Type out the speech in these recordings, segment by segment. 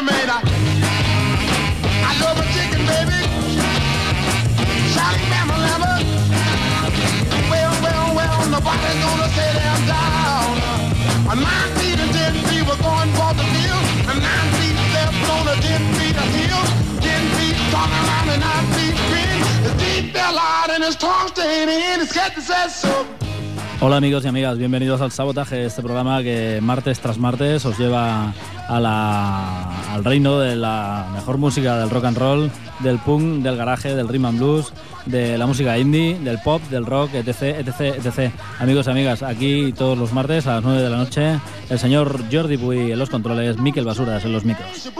Getting man. I, I love a chicken, baby. Shouting Bama Lama. Well, well, well, nobody's gonna set him down. A nine feet and ten feet were going for the field. A nine feet left on a ten feet of hill. Ten feet talking around and nine feet grin. His teeth fell out and his tongue stayed in. His head says so. Hola amigos y amigas, bienvenidos al Sabotaje, este programa que martes tras martes os lleva al reino de la mejor música del rock and roll, del punk, del garaje, del rhythm and blues, de la música indie, del pop, del rock, etc, etc, etc. Amigos y amigas, aquí todos los martes a las 9 de la noche, el señor Jordi Puy en los controles, Miquel Basuras en los micros.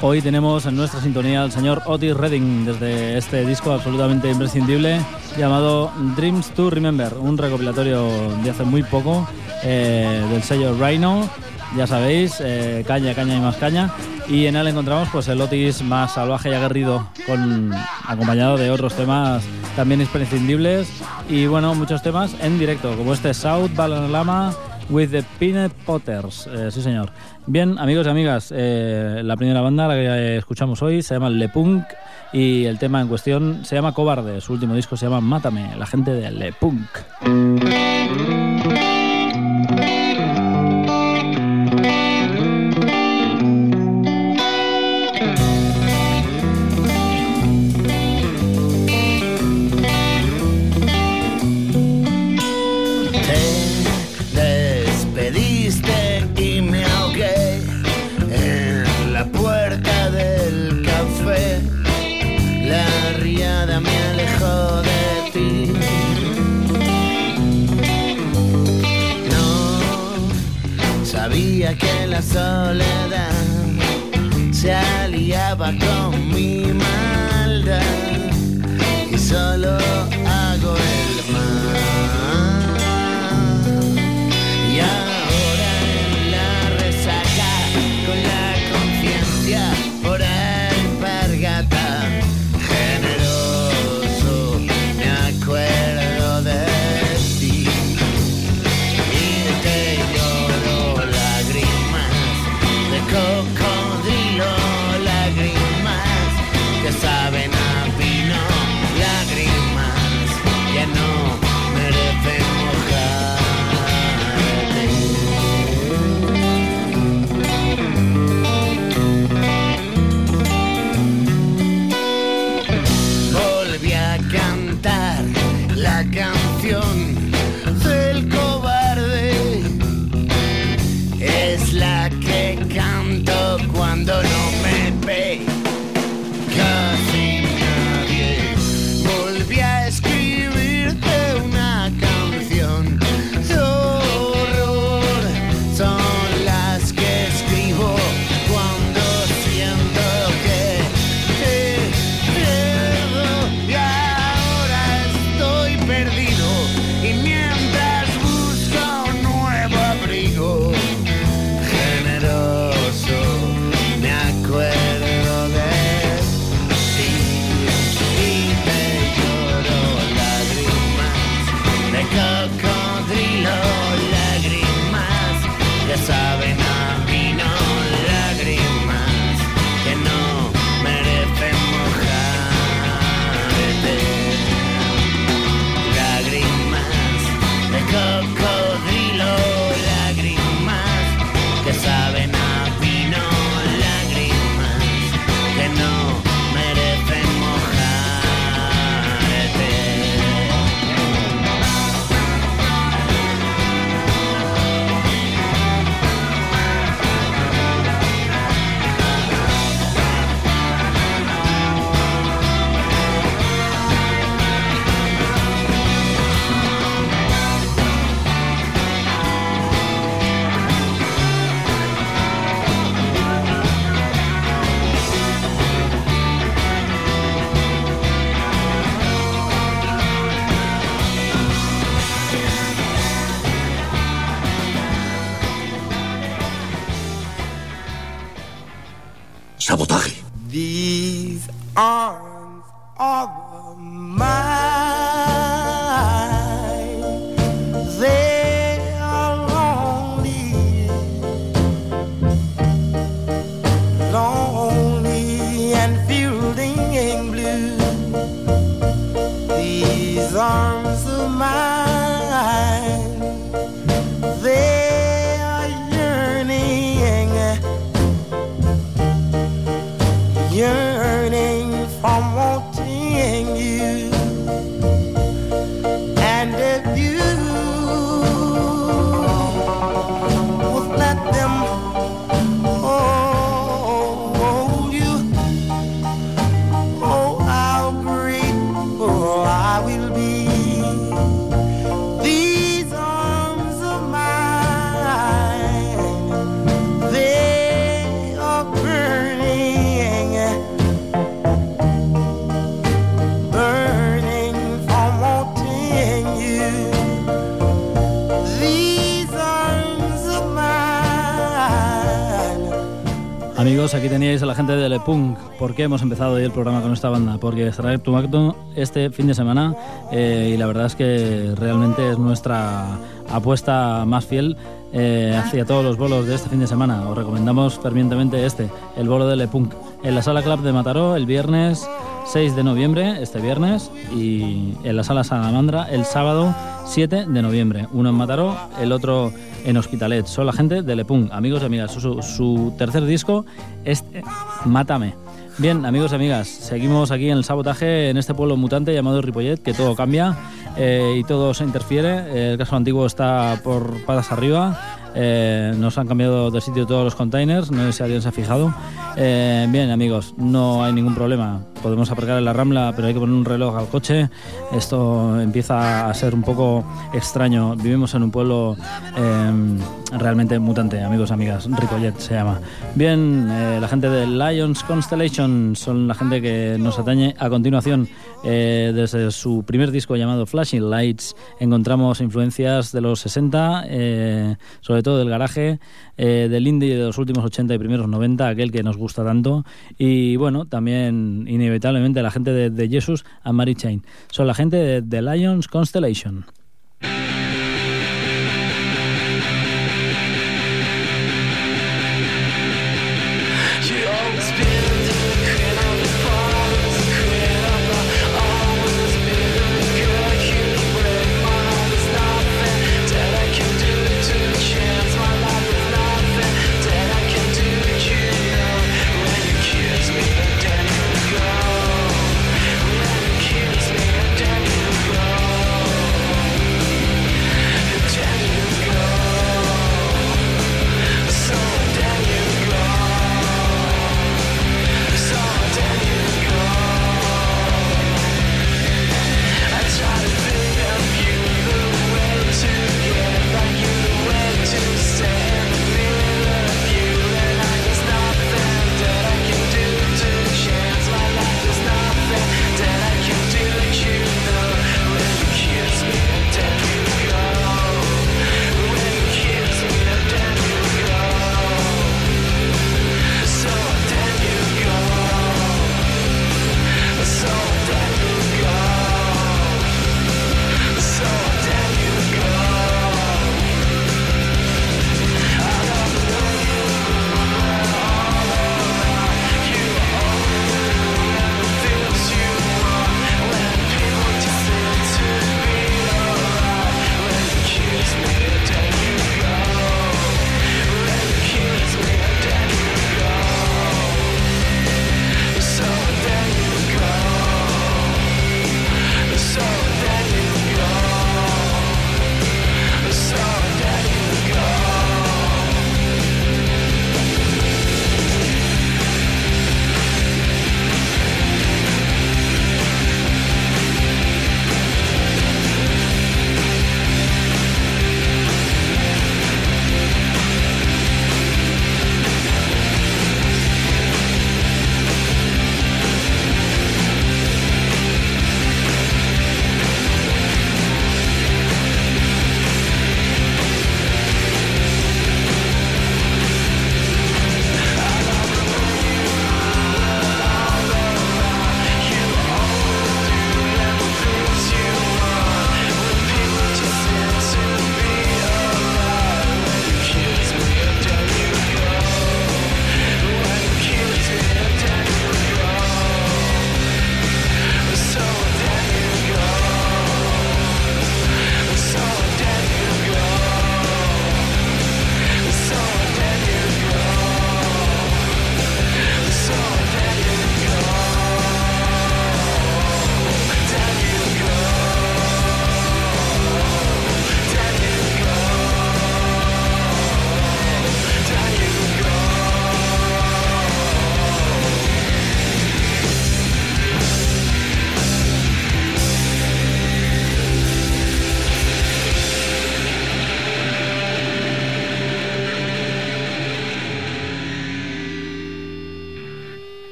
Hoy tenemos en nuestra sintonía al señor Otis Redding desde este disco absolutamente imprescindible llamado Dreams to Remember, un recopilatorio de hace muy poco eh, del sello Rhino. Ya sabéis, eh, caña, caña y más caña. Y en él encontramos pues el Otis más salvaje y aguerrido, con, acompañado de otros temas también imprescindibles. Y bueno, muchos temas en directo, como este South Balanalama with the Peanut Potters. Eh, sí, señor. Bien, amigos y amigas, eh, la primera banda, la que escuchamos hoy, se llama Le Punk y el tema en cuestión se llama Cobarde. Su último disco se llama Mátame, la gente de Le Punk. Amigos, aquí teníais a la gente de Le Punk. ¿Por qué hemos empezado hoy el programa con esta banda? Porque Strike to Macton este fin de semana eh, y la verdad es que realmente es nuestra apuesta más fiel eh, hacia todos los bolos de este fin de semana. Os recomendamos fervientemente este, el bolo de Le Punk, en la Sala Club de Mataró el viernes 6 de noviembre, este viernes, y en la Sala Salamandra el sábado 7 de noviembre. Uno en Mataró, el otro en Hospitalet. Son la gente de Le Punk, amigos y amigas. Su, su tercer disco es Mátame. Bien, amigos y amigas, seguimos aquí en el sabotaje en este pueblo mutante llamado Ripollet, que todo cambia eh, y todo se interfiere. El caso antiguo está por patas arriba. Eh, nos han cambiado de sitio todos los containers, no sé si alguien se ha fijado. Eh, bien, amigos, no hay ningún problema. Podemos aparcar en la rambla, pero hay que poner un reloj al coche. Esto empieza a ser un poco extraño. Vivimos en un pueblo eh, realmente mutante, amigos, amigas. Ripollet se llama. Bien, eh, la gente de Lions Constellation son la gente que nos atañe a continuación. Eh, desde su primer disco llamado Flashing Lights encontramos influencias de los 60, eh, sobre todo del garaje, eh, del indie de los últimos 80 y primeros 90, aquel que nos gusta tanto. Y bueno, también inevitablemente la gente de, de Jesus Mary Chain. Son la gente de, de Lions Constellation.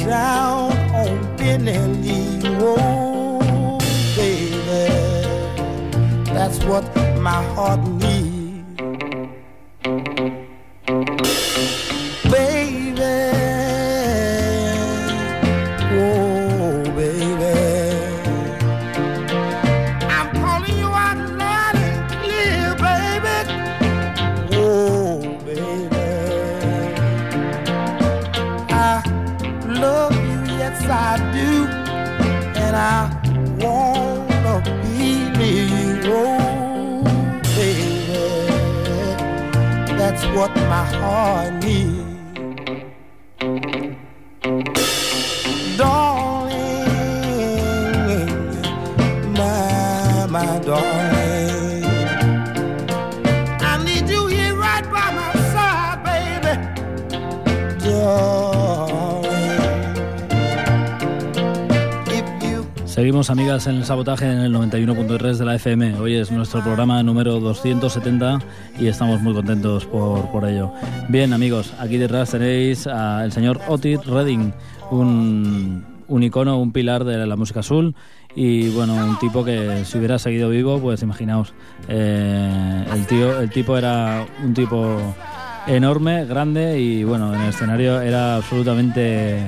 down on knee. Oh, baby. That's what my heart needs. boy Seguimos, amigas, en el sabotaje en el 91.3 de la FM. Hoy es nuestro programa número 270 y estamos muy contentos por, por ello. Bien, amigos, aquí detrás tenéis al señor Otis Redding, un, un icono, un pilar de la música azul y, bueno, un tipo que si hubiera seguido vivo, pues imaginaos, eh, el, tío, el tipo era un tipo enorme, grande y, bueno, en el escenario era absolutamente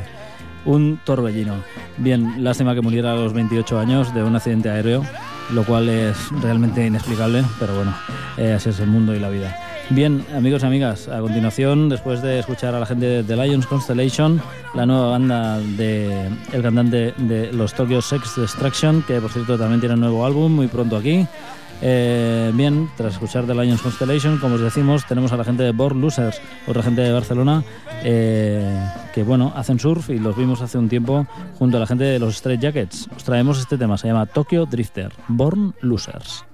un torbellino. Bien, lástima que muriera a los 28 años de un accidente aéreo, lo cual es realmente inexplicable, pero bueno, eh, así es el mundo y la vida. Bien, amigos y amigas, a continuación, después de escuchar a la gente de The Lions Constellation, la nueva banda de cantante de los Tokyo Sex Destruction, que por cierto también tiene un nuevo álbum muy pronto aquí. Eh, bien, tras escuchar The Lions Constellation, como os decimos, tenemos a la gente de Born Losers, otra gente de Barcelona, eh, que bueno, hacen surf y los vimos hace un tiempo junto a la gente de los Straight Jackets. Os traemos este tema, se llama Tokyo Drifter, Born Losers.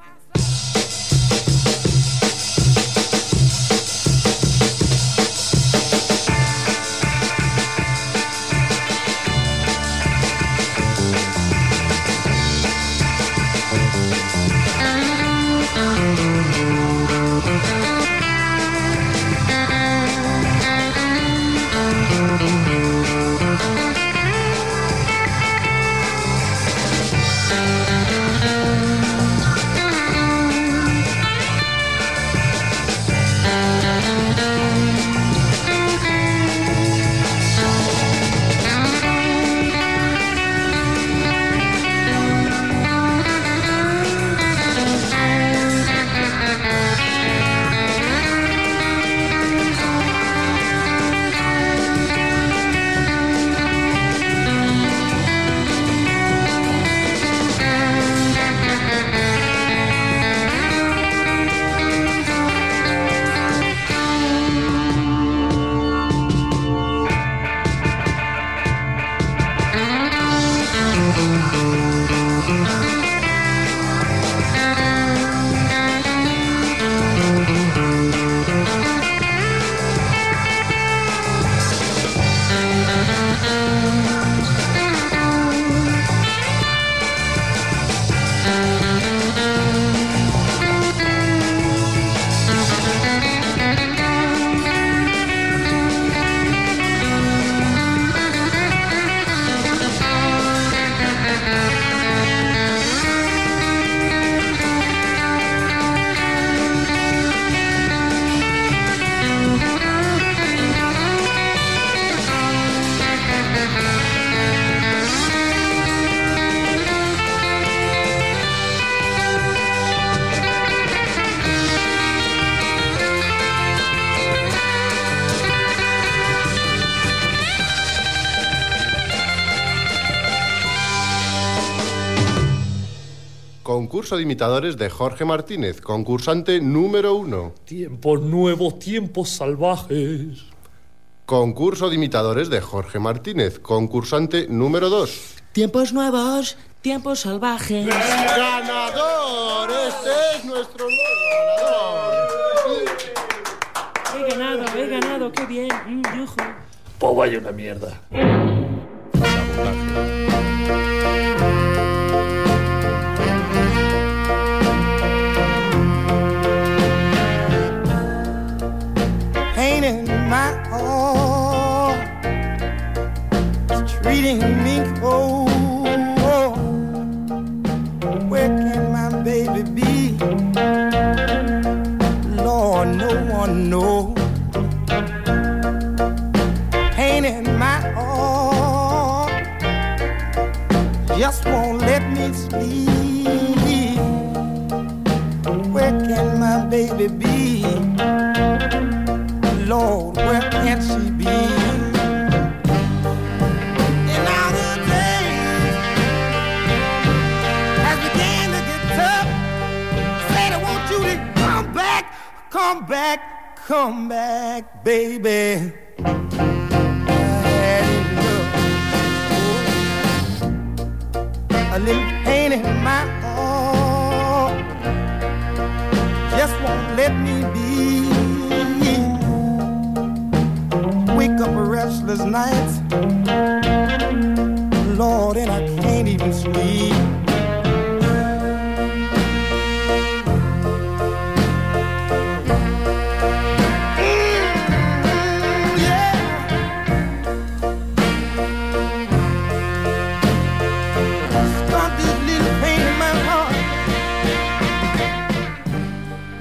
Concurso de imitadores de Jorge Martínez, concursante número uno. Tiempos nuevos, tiempos salvajes. Concurso de imitadores de Jorge Martínez, concursante número dos. Tiempos nuevos, tiempos salvajes. ¡Ganador! Este es nuestro nuevo ganador. He ganado, he ganado, qué bien. Mm, yujú. Pues vaya una mierda. Come back, baby. A little pain in my heart just won't let me be wake up restless nights. Lord, and I can't even sleep.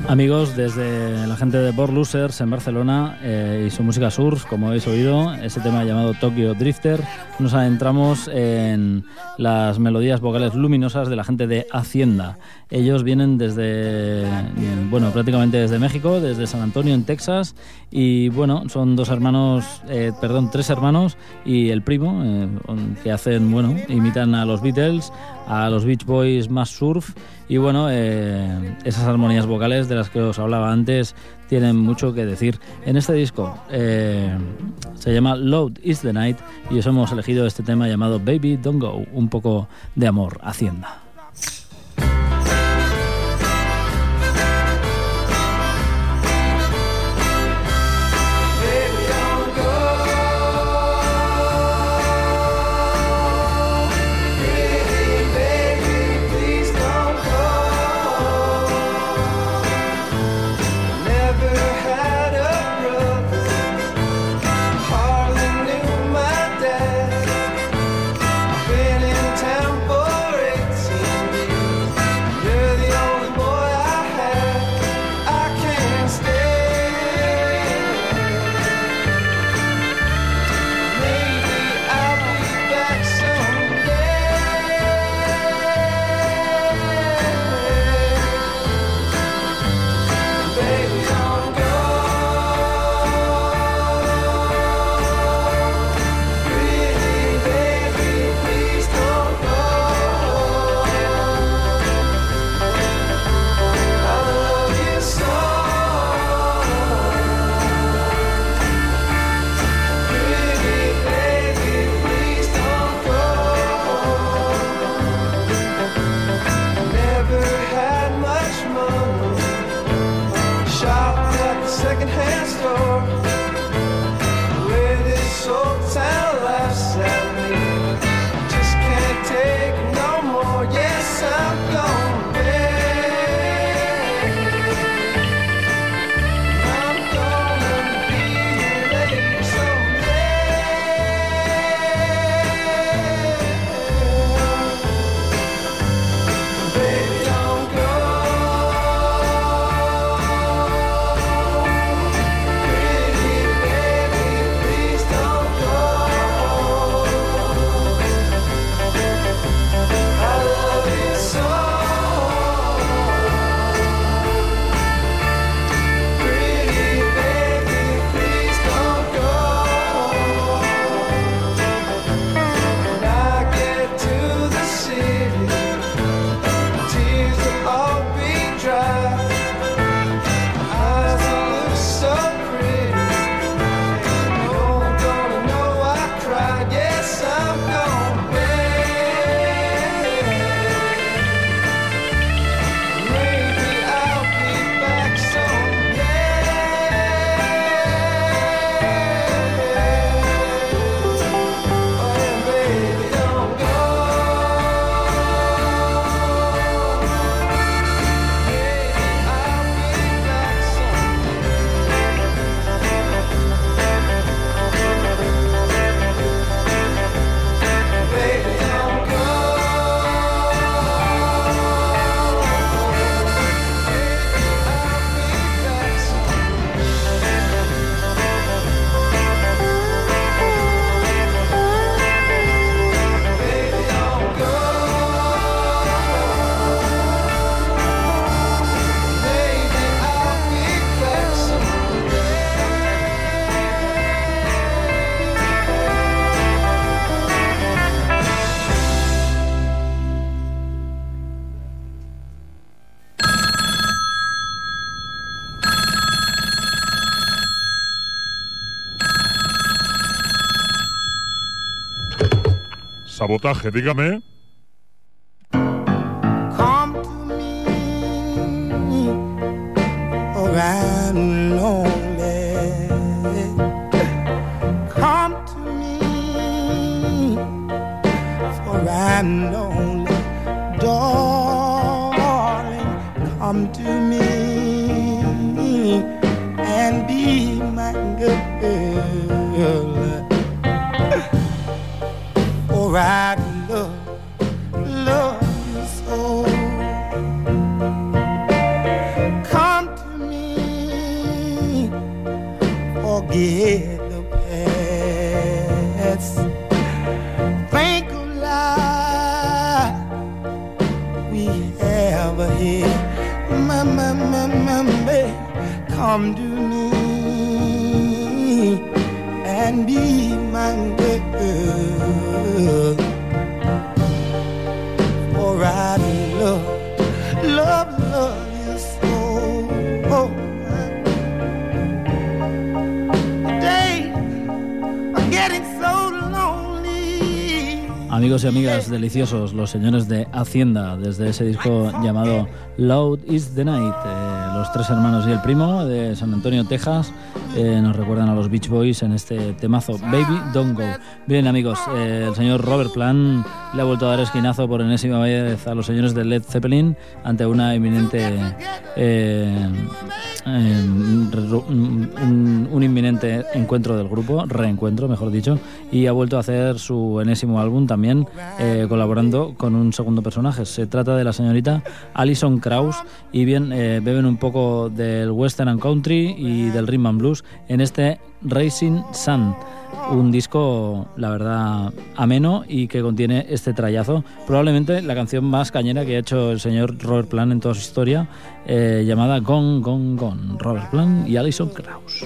Amigos, desde la gente de Born Losers en Barcelona eh, y su música surf, como habéis oído, ese tema llamado Tokyo Drifter, nos adentramos en las melodías vocales luminosas de la gente de Hacienda. Ellos vienen desde, bueno, prácticamente desde México, desde San Antonio en Texas, y bueno, son dos hermanos, eh, perdón, tres hermanos y el primo, eh, que hacen, bueno, imitan a los Beatles, a los Beach Boys más surf, y bueno, eh, esas armonías vocales de las que os hablaba antes tienen mucho que decir. En este disco eh, se llama Load is the Night y os hemos elegido este tema llamado Baby Don't Go, un poco de amor, Hacienda. Sabotaje, dígame. Come to me, deliciosos, los señores de Hacienda, desde ese disco llamado Loud is the Night. Eh, los tres hermanos y el primo de San Antonio, Texas, eh, nos recuerdan a los Beach Boys en este temazo, Baby Don't Go. Bien, amigos, eh, el señor Robert Plant le ha vuelto a dar esquinazo por enésima vez a los señores de Led Zeppelin ante una inminente. Un, un inminente encuentro del grupo, reencuentro, mejor dicho, y ha vuelto a hacer su enésimo álbum también eh, colaborando con un segundo personaje. Se trata de la señorita Alison Krauss y bien, eh, beben un poco del western and country y del rhythm and blues en este Racing Sun. Un disco, la verdad, ameno y que contiene este trayazo. Probablemente la canción más cañera que ha hecho el señor Robert Plant en toda su historia, eh, llamada Gone, Gone, Gone. Robert Plant y Alison Krauss.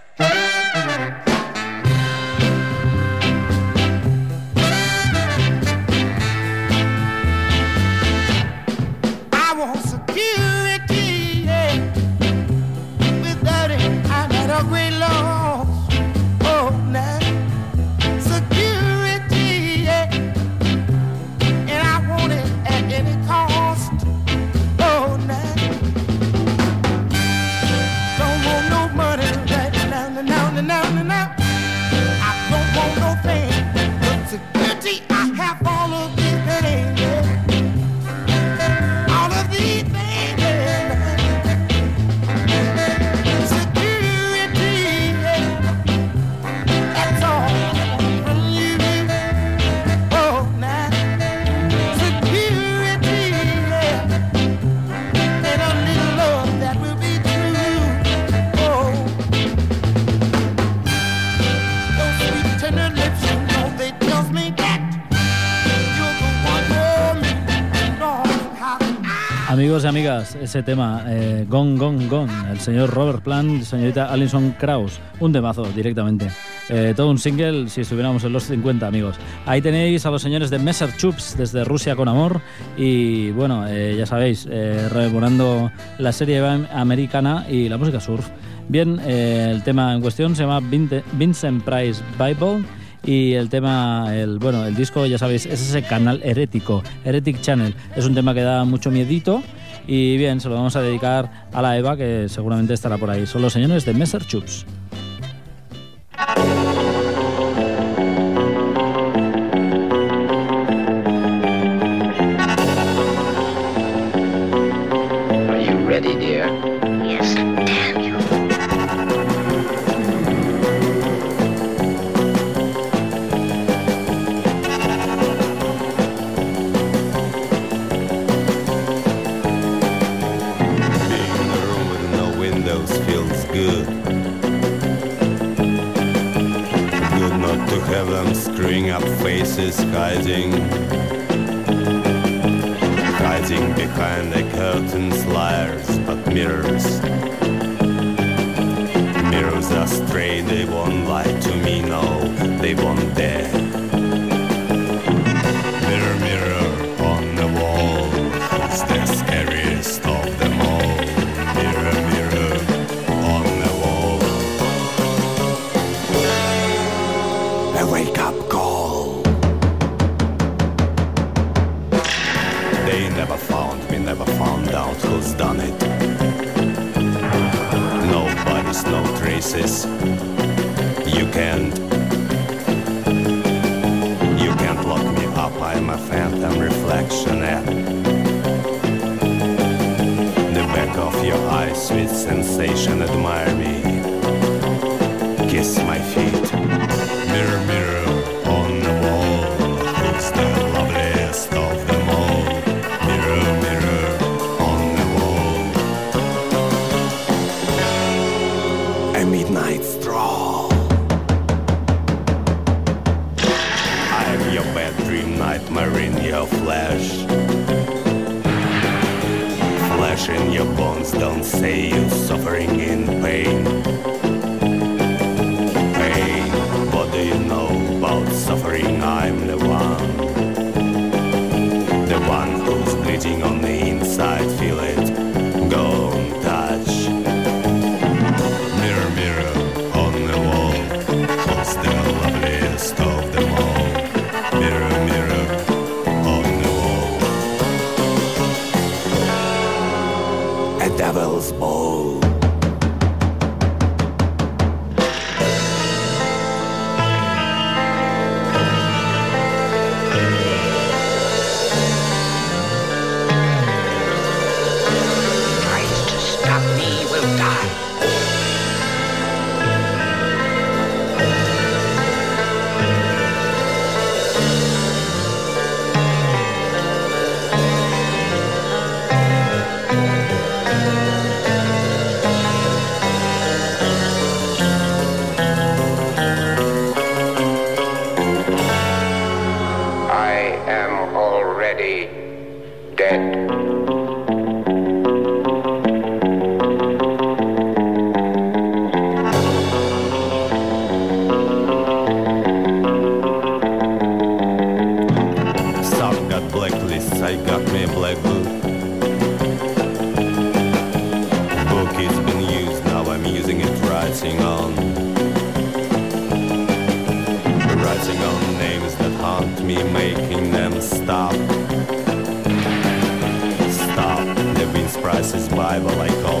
Ese tema, eh, Gone, Gone, Gone, el señor Robert Plant, señorita Alison Krauss, un temazo directamente. Eh, todo un single si estuviéramos en los 50, amigos. Ahí tenéis a los señores de Messer Chups desde Rusia con amor y bueno, eh, ya sabéis, eh, rememorando la serie americana y la música surf. Bien, eh, el tema en cuestión se llama Vincent Price Bible y el tema, el bueno, el disco, ya sabéis, es ese canal herético, Heretic Channel. Es un tema que da mucho miedito y bien, se lo vamos a dedicar a la Eva, que seguramente estará por ahí. Son los señores de Messer Chups. is rising. Rising behind the curtains, liars, but mirrors. Bones, don't say you're suffering in pain. Pain, what do you know about suffering? I'm the one. The one who's bleeding on writing on. Writing on names that haunt me, making them stop. Stop. Levin's Price's Bible, I call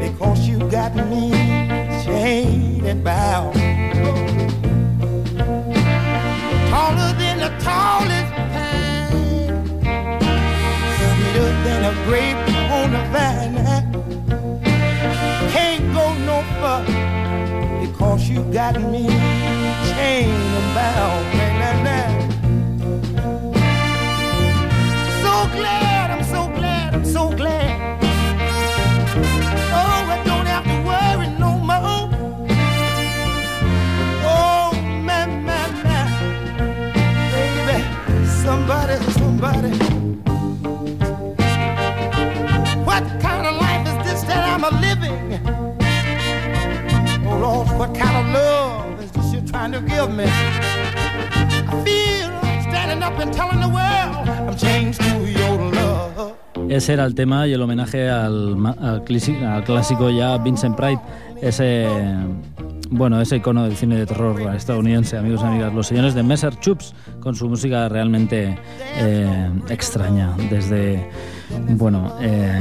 Because you got me chained and bound. Taller than the tallest pine, sweeter than a grape on a vine. Can't go no further because you got me chained and bound. So glad, I'm so glad, I'm so glad. What kind of love is this you're trying to give me? I feel standing up and telling the world I'm changed to your love. Ese era el tema y el homenaje al, al al clásico ya Vincent Price, ese bueno, ese icono del cine de terror estadounidense, amigos y amigas, los señores de Messer Chups, con su música realmente eh, extraña, desde, bueno, eh,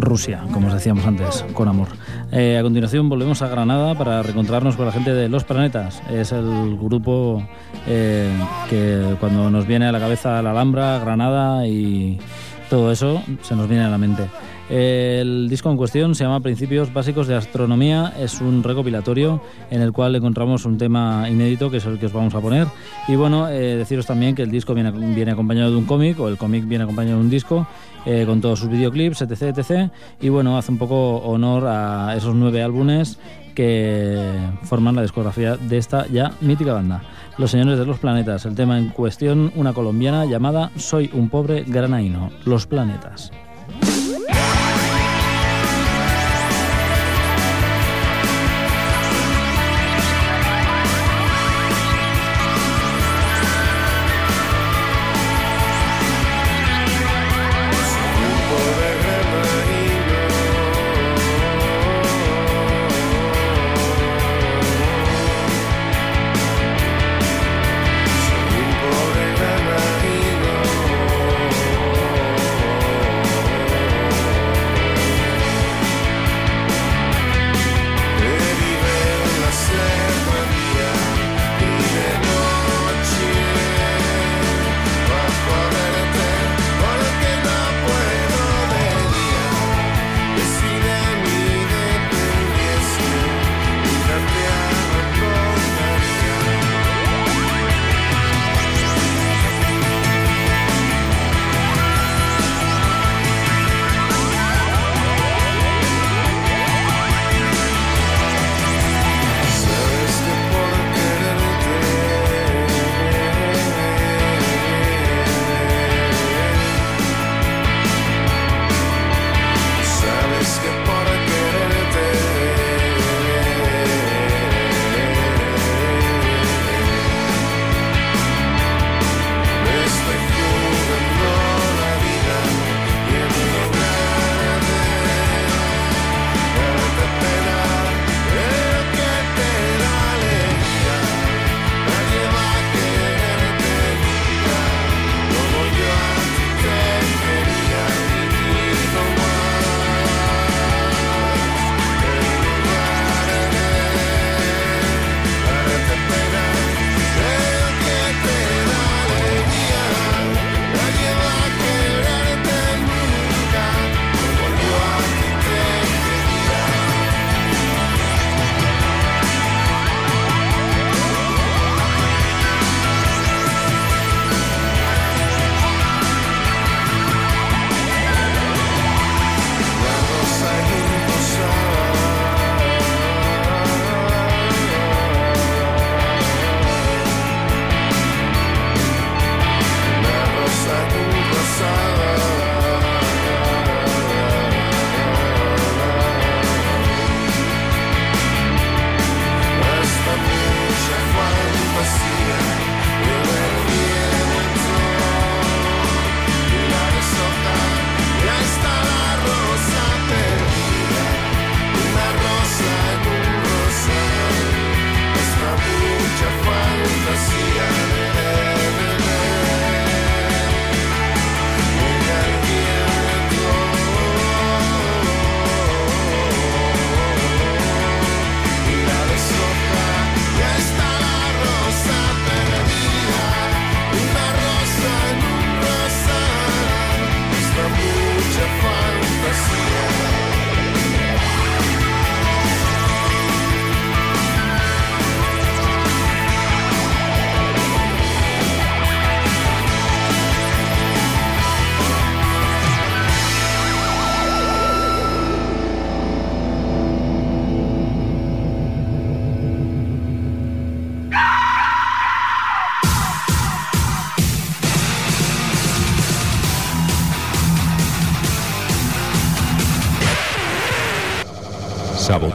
Rusia, como os decíamos antes, con amor. Eh, a continuación volvemos a Granada para reencontrarnos con la gente de Los Planetas. Es el grupo eh, que cuando nos viene a la cabeza la Alhambra, Granada y todo eso se nos viene a la mente. El disco en cuestión se llama Principios Básicos de Astronomía. Es un recopilatorio en el cual encontramos un tema inédito que es el que os vamos a poner. Y bueno, eh, deciros también que el disco viene, acompañado de un cómic o el cómic viene acompañado de un disco eh, con todos sus videoclips, etc, etc. Y bueno, hace un poco honor a esos nueve álbumes que forman la discografía de esta ya mítica banda. Los Señores de los Planetas. El tema en cuestión, una colombiana llamada Soy un pobre granaíno. Los Planetas.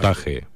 montaje.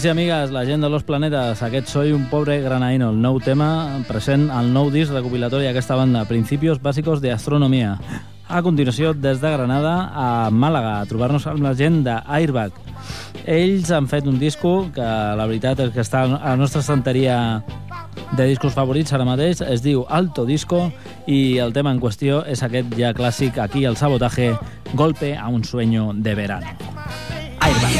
Amics i amigues, la gent de Los Planetas, aquest Soy un pobre granaino, el nou tema present al nou disc recopilatori d'aquesta banda, Principios bàsicos de astronomia. A continuació, des de Granada a Màlaga, a trobar-nos amb la gent d'Airbag. Ells han fet un disco que la veritat és que està a la nostra santeria de discos favorits ara mateix, es diu Alto Disco i el tema en qüestió és aquest ja clàssic aquí, el sabotaje, Golpe a un sueño de verano. Airbag.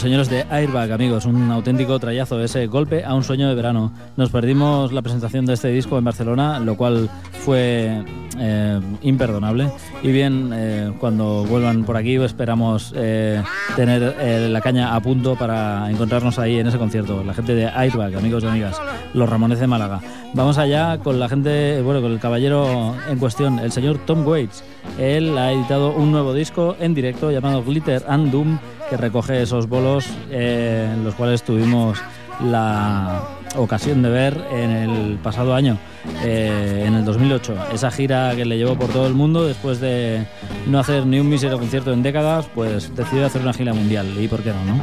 Los señores de Airbag, amigos, un auténtico trayazo, ese golpe a un sueño de verano. Nos perdimos la presentación de este disco en Barcelona, lo cual fue eh, imperdonable. Y bien, eh, cuando vuelvan por aquí esperamos eh, tener eh, la caña a punto para encontrarnos ahí en ese concierto. La gente de Airbag, amigos y amigas, los Ramones de Málaga. Vamos allá con la gente, bueno, con el caballero en cuestión, el señor Tom Waits. Él ha editado un nuevo disco en directo llamado Glitter and Doom que recoge esos bolos eh, en los cuales tuvimos la ocasión de ver en el pasado año, eh, en el 2008. Esa gira que le llevó por todo el mundo después de no hacer ni un mísero concierto en décadas, pues decidió hacer una gira mundial. ¿Y por qué no, no?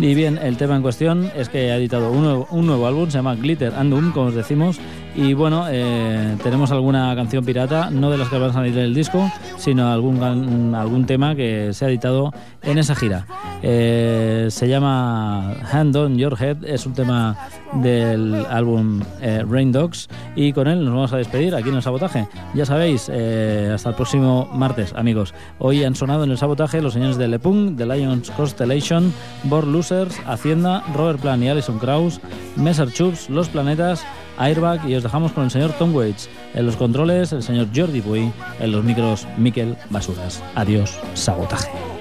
Y bien, el tema en cuestión es que ha editado un nuevo, un nuevo álbum, se llama Glitter and Doom, como os decimos. Y bueno, eh, tenemos alguna canción pirata, no de las que van a salir en el disco, sino algún, algún tema que se ha editado en esa gira. Eh, se llama Hand on Your Head, es un tema del álbum eh, Rain Dogs y con él nos vamos a despedir aquí en el sabotaje. Ya sabéis, eh, hasta el próximo martes, amigos. Hoy han sonado en el sabotaje los señores de Le Punk, The Lions Constellation, Born Losers, Hacienda, Robert Plan y Alison Krauss, Messer Chups, Los Planetas, Airbag y os dejamos con el señor Tom Waits. En los controles, el señor Jordi Puy. En los micros, Miquel Basuras. Adiós, sabotaje.